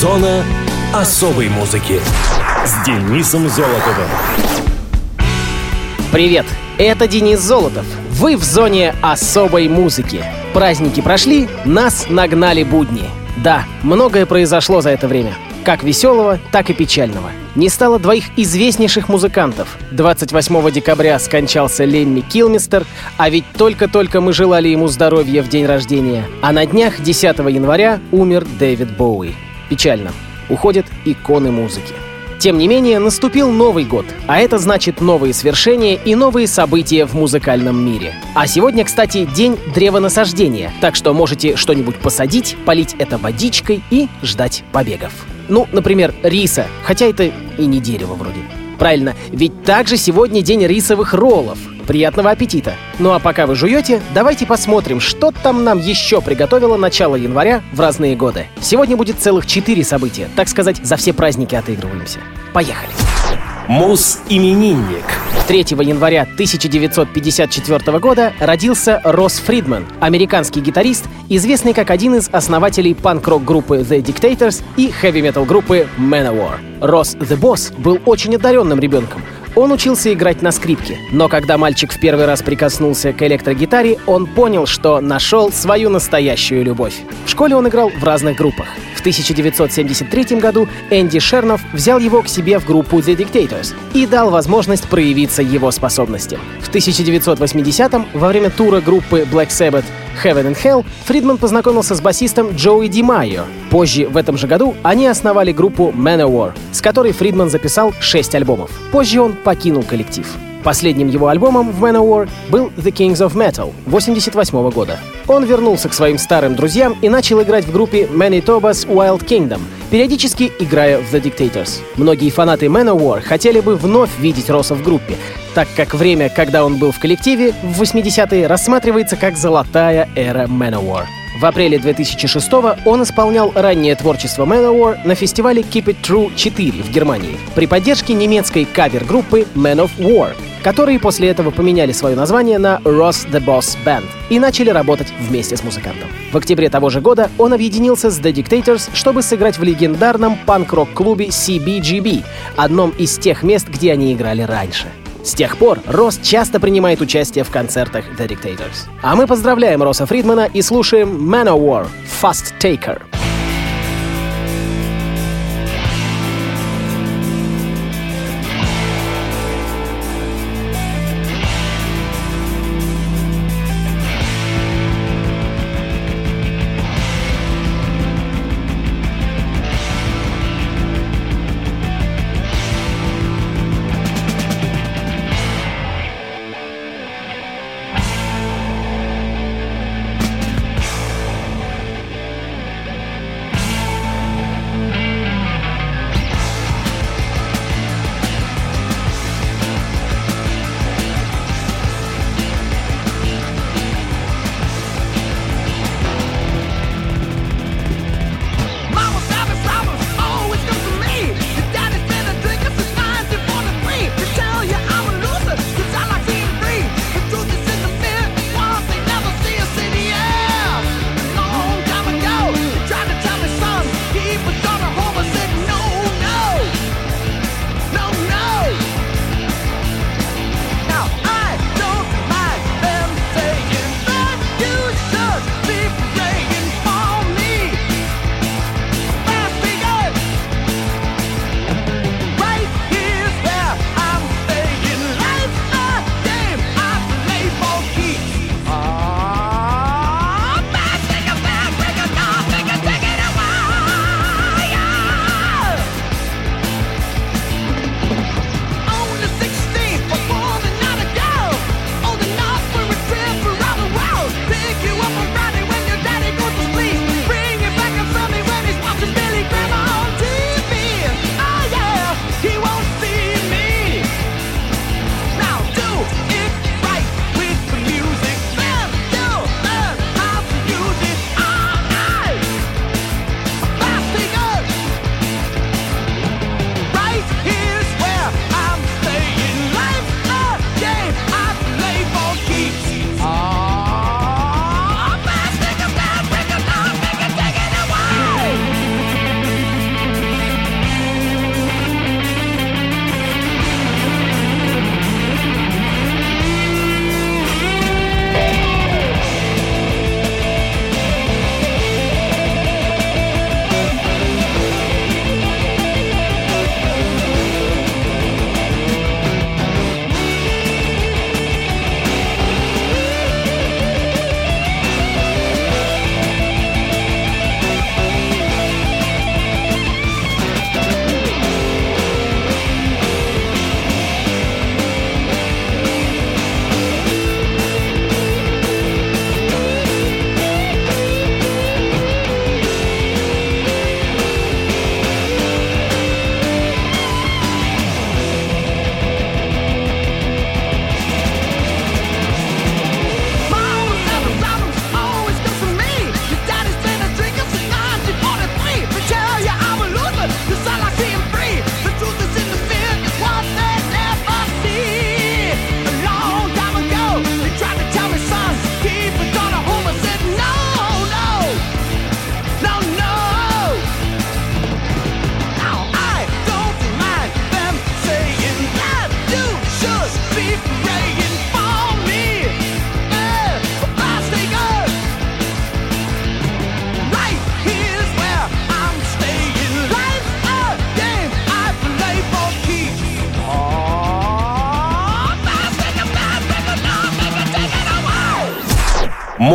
Зона особой музыки с Денисом Золотовым. Привет, это Денис Золотов. Вы в зоне особой музыки. Праздники прошли, нас нагнали будни. Да, многое произошло за это время. Как веселого, так и печального. Не стало двоих известнейших музыкантов. 28 декабря скончался Лемми Килмистер, а ведь только-только мы желали ему здоровья в день рождения. А на днях 10 января умер Дэвид Боуи. Печально. Уходят иконы музыки. Тем не менее, наступил Новый год, а это значит новые свершения и новые события в музыкальном мире. А сегодня, кстати, день древонасаждения, так что можете что-нибудь посадить, полить это водичкой и ждать побегов. Ну, например, риса, хотя это и не дерево вроде. Правильно, ведь также сегодня день рисовых роллов. Приятного аппетита! Ну а пока вы жуете, давайте посмотрим, что там нам еще приготовило начало января в разные годы. Сегодня будет целых четыре события, так сказать, за все праздники отыгрываемся. Поехали! Мус-именинник. 3 января 1954 года родился Росс Фридман, американский гитарист, известный как один из основателей панк-рок группы The Dictators и хэви-метал группы Manowar. Росс The Boss был очень одаренным ребенком. Он учился играть на скрипке, но когда мальчик в первый раз прикоснулся к электрогитаре, он понял, что нашел свою настоящую любовь. В школе он играл в разных группах. В 1973 году Энди Шернов взял его к себе в группу The Dictators и дал возможность проявиться его способностям. В 1980-м, во время тура группы Black Sabbath Heaven and Hell, Фридман познакомился с басистом Джоуи Ди Майо. Позже, в этом же году, они основали группу Manowar, с которой Фридман записал 6 альбомов. Позже он покинул коллектив. Последним его альбомом в Manowar был The Kings of Metal 1988 года. Он вернулся к своим старым друзьям и начал играть в группе Manitoba's Wild Kingdom, периодически играя в The Dictators. Многие фанаты Manowar хотели бы вновь видеть Росса в группе, так как время, когда он был в коллективе, в 80-е рассматривается как золотая эра Manowar. В апреле 2006 он исполнял раннее творчество Manowar на фестивале Keep It True 4 в Германии при поддержке немецкой кавер-группы Man of War, которые после этого поменяли свое название на Ross the Boss Band и начали работать вместе с музыкантом. В октябре того же года он объединился с The Dictators, чтобы сыграть в легендарном панк-рок-клубе CBGB, одном из тех мест, где они играли раньше. С тех пор Росс часто принимает участие в концертах The Dictators. А мы поздравляем Росса Фридмана и слушаем Manowar — Fast Taker.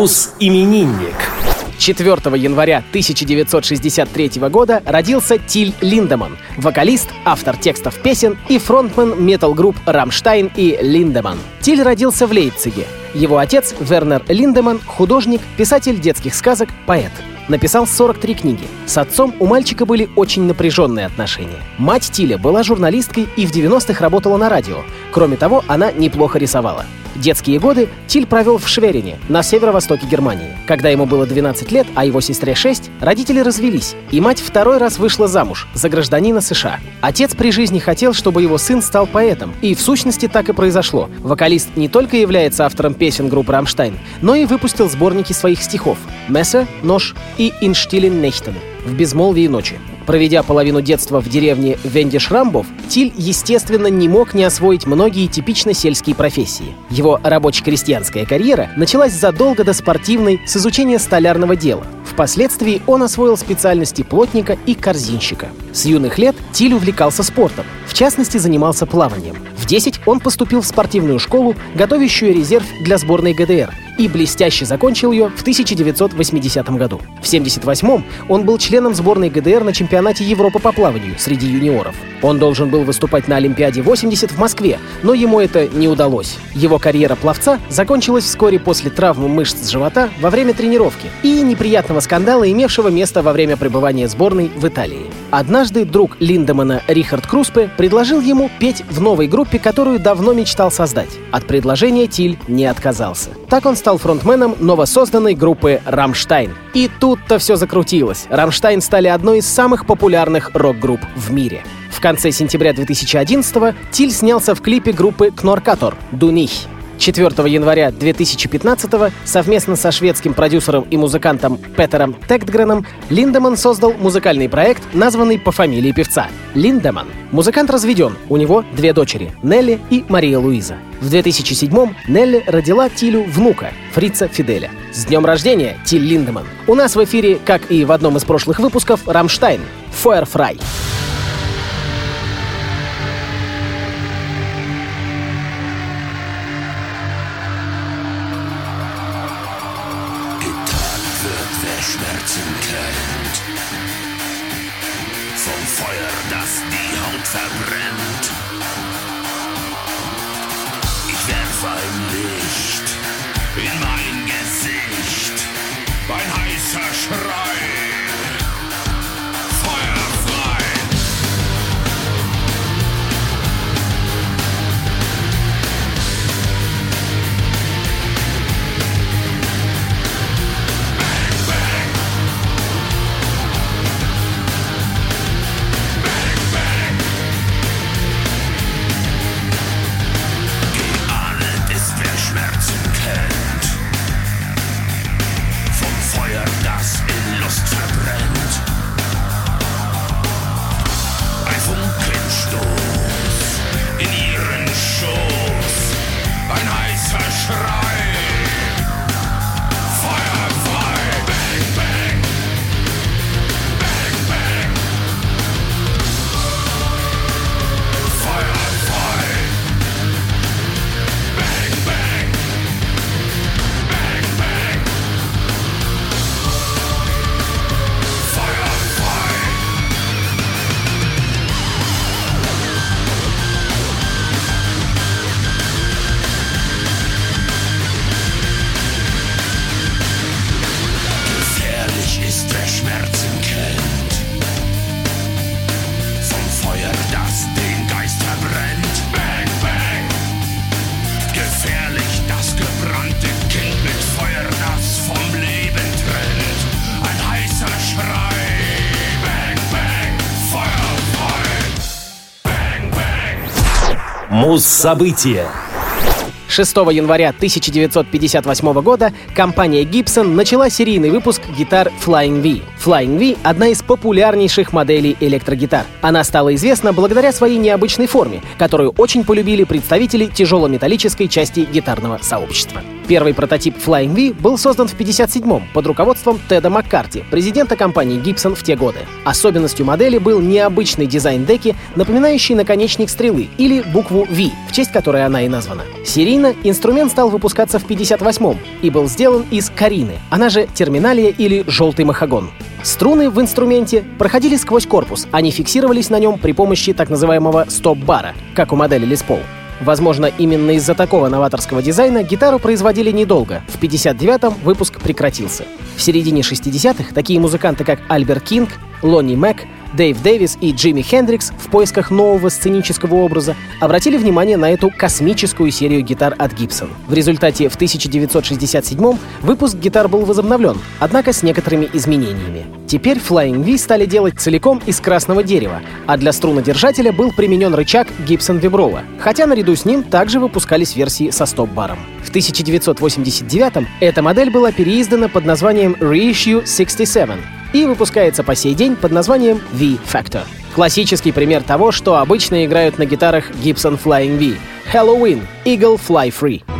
Муз-именинник. 4 января 1963 года родился Тиль Линдеман, вокалист, автор текстов песен и фронтмен метал-групп «Рамштайн» и «Линдеман». Тиль родился в Лейпциге. Его отец, Вернер Линдеман, художник, писатель детских сказок, поэт написал 43 книги. С отцом у мальчика были очень напряженные отношения. Мать Тиля была журналисткой и в 90-х работала на радио. Кроме того, она неплохо рисовала. Детские годы Тиль провел в Шверине, на северо-востоке Германии. Когда ему было 12 лет, а его сестре 6, родители развелись, и мать второй раз вышла замуж за гражданина США. Отец при жизни хотел, чтобы его сын стал поэтом, и в сущности так и произошло. Вокалист не только является автором песен группы «Рамштайн», но и выпустил сборники своих стихов «Мессер», «Нож» и «Инштилен Нехтен» в безмолвии ночи. Проведя половину детства в деревне Вендиш-Рамбов, Тиль, естественно, не мог не освоить многие типично сельские профессии. Его рабоче-крестьянская карьера началась задолго до спортивной с изучения столярного дела. Впоследствии он освоил специальности плотника и корзинщика. С юных лет Тиль увлекался спортом, в частности, занимался плаванием. В 10 он поступил в спортивную школу, готовящую резерв для сборной ГДР, и блестяще закончил ее в 1980 году. В 1978 он был членом сборной ГДР на чемпионате Европы по плаванию среди юниоров. Он должен был выступать на Олимпиаде 80 в Москве, но ему это не удалось. Его карьера пловца закончилась вскоре после травмы мышц живота во время тренировки и неприятного скандала, имевшего место во время пребывания сборной в Италии. Однажды друг Линдемана Рихард Круспе предложил ему петь в новой группе, которую давно мечтал создать. От предложения Тиль не отказался. Так он стал фронтменом новосозданной группы «Рамштайн». И тут-то все закрутилось. «Рамштайн» стали одной из самых популярных рок-групп в мире. В конце сентября 2011-го Тиль снялся в клипе группы Knorkator «Du nich». 4 января 2015 совместно со шведским продюсером и музыкантом Петером Тэгтгреном Линдеман создал музыкальный проект, названный по фамилии певца — Линдеман. Музыкант разведен, у него две дочери — Нелли и Мария Луиза. В 2007 Нелли родила Тилю внука, Фрица Фиделя. С днем рождения, Тиль Линдеман! У нас в эфире, как и в одном из прошлых выпусков, «Рамштайн» — «Feuer frei». Schmerzen verbrennt. Ich werde verlegt. Муз-события. 6 января 1958 года компания Gibson начала серийный выпуск гитар Flying V. Flying V — одна из популярнейших моделей электрогитар. Она стала известна благодаря своей необычной форме, которую очень полюбили представители тяжелометаллической части гитарного сообщества. Первый прототип Flying V был создан в 1957-м под руководством Теда Маккарти, президента компании Gibson в те годы. Особенностью модели был необычный дизайн деки, напоминающий наконечник стрелы или букву V, в честь которой она и названа. Серийно инструмент стал выпускаться в 1958-м и был сделан из карины, она же терминалия или желтый махагон. Струны в инструменте проходили сквозь корпус, они фиксировались на нем при помощи так называемого стоп-бара, как у модели Les Paul. Возможно, именно из-за такого новаторского дизайна гитару производили недолго. В 59-м выпуск прекратился. В середине 60-х такие музыканты, как Альберт Кинг, Лонни Мэг, Дэйв Дэвис и Джимми Хендрикс в поисках нового сценического образа обратили внимание на эту космическую серию гитар от Gibson. В результате в 1967 выпуск гитар был возобновлен, однако с некоторыми изменениями. Теперь Flying V стали делать целиком из красного дерева, а для струнодержателя был применен рычаг Gibson Vibrola, хотя наряду с ним также выпускались версии со стоп-баром. В 1989 эта модель была переиздана под названием Reissue 67, и выпускается по сей день под названием V-Factor. Классический пример того, что обычно играют на гитарах Gibson Flying V. Halloween — Eagle Fly Free.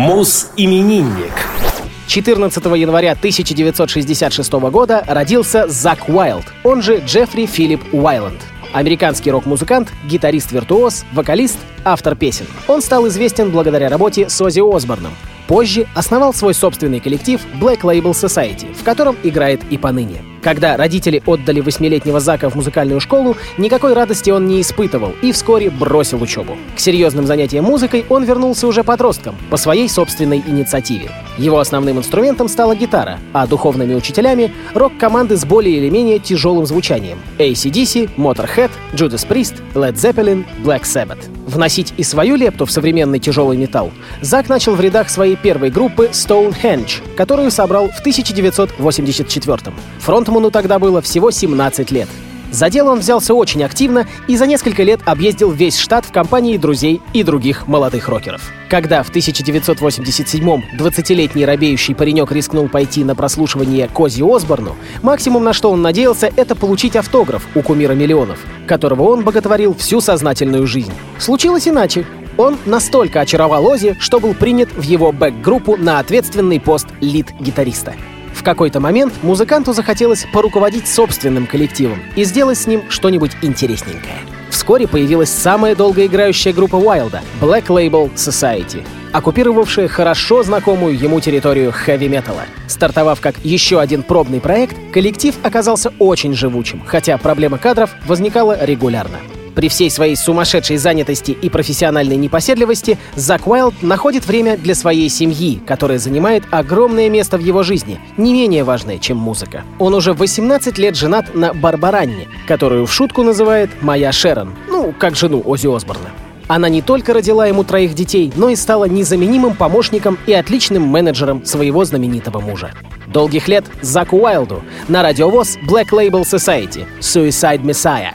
Мус-именинник. 14 января 1966 года родился Зак Уайлд, он же Джеффри Филипп Уайланд. Американский рок-музыкант, гитарист-виртуоз, вокалист, автор песен. Он стал известен благодаря работе с Оззи Осборном. Позже основал свой собственный коллектив Black Label Society, в котором играет и поныне. Когда родители отдали восьмилетнего Зака в музыкальную школу, никакой радости он не испытывал и вскоре бросил учебу. К серьезным занятиям музыкой он вернулся уже подростком, по своей собственной инициативе. Его основным инструментом стала гитара, а духовными учителями — рок-команды с более или менее тяжелым звучанием — ACDC, Motorhead, Judas Priest, Led Zeppelin, Black Sabbath. Вносить и свою лепту в современный тяжелый металл Зак начал в рядах своей первой группы Stonehenge, которую собрал в 1984 -м. Фронтману тогда было всего 17 лет. За дело он взялся очень активно и за несколько лет объездил весь штат в компании друзей и других молодых рокеров. Когда в 1987-м 20-летний робеющий паренек рискнул пойти на прослушивание Кози Осборну, максимум на что он надеялся, это получить автограф у кумира миллионов, которого он боготворил всю сознательную жизнь. Случилось иначе. Он настолько очаровал Ози, что был принят в его бэк-группу на ответственный пост лид-гитариста. В какой-то момент музыканту захотелось поруководить собственным коллективом и сделать с ним что-нибудь интересненькое. Вскоре появилась самая долгоиграющая группа Уайлда — Black Label Society, оккупировавшая хорошо знакомую ему территорию хэви-металла. Стартовав как еще один пробный проект, коллектив оказался очень живучим, хотя проблема кадров возникала регулярно. При всей своей сумасшедшей занятости и профессиональной непоседливости Зак Уайлд находит время для своей семьи, которая занимает огромное место в его жизни, не менее важное, чем музыка. Он уже 18 лет женат на Барбаранне, которую в шутку называет «моя Шерон», ну, как жену Ози Осборна. Она не только родила ему троих детей, но и стала незаменимым помощником и отличным менеджером своего знаменитого мужа. Долгих лет Заку Уайлду на радиовоз Black Label Society Suicide Messiah.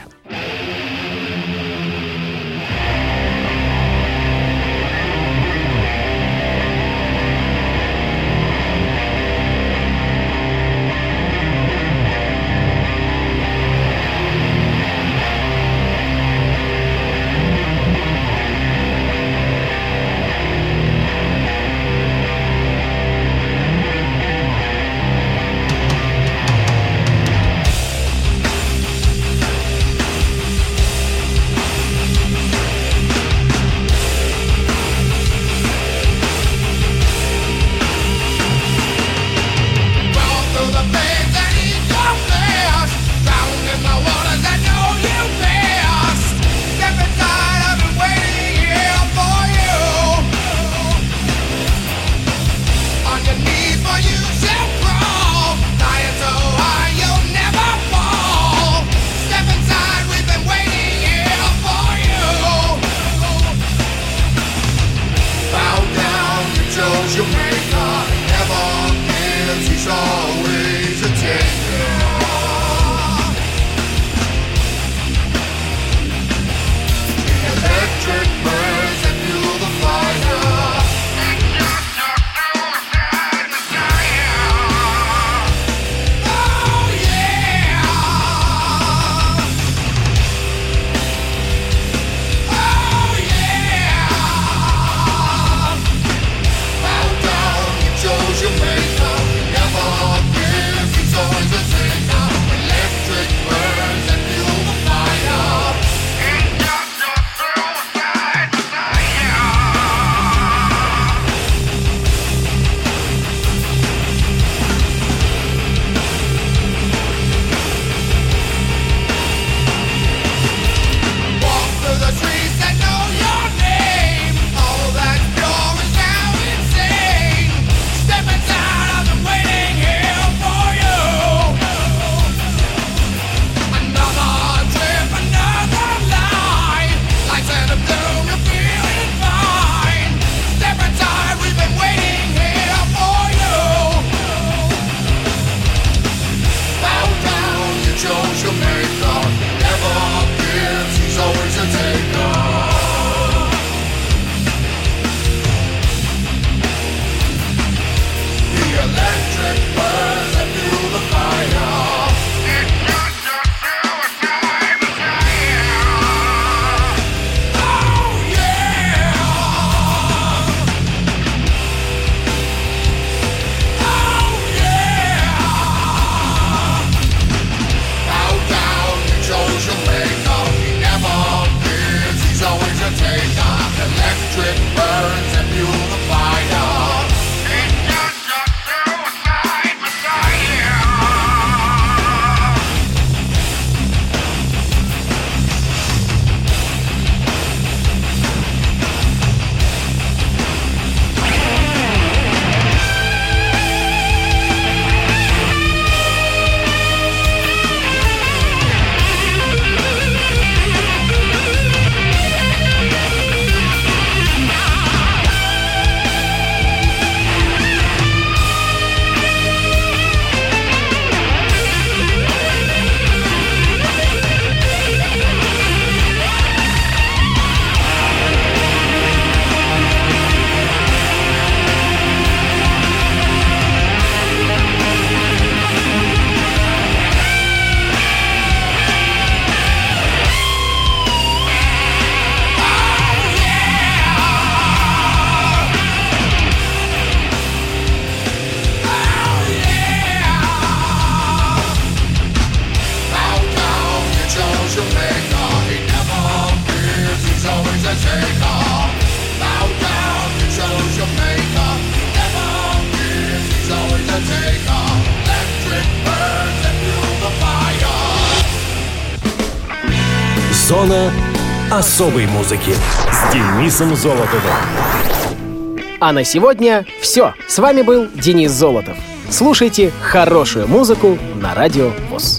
Зона особой музыки с Денисом Золотовым. А на сегодня все. С вами был Денис Золотов. Слушайте хорошую музыку на Радио ВОЗ.